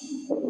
Thank you.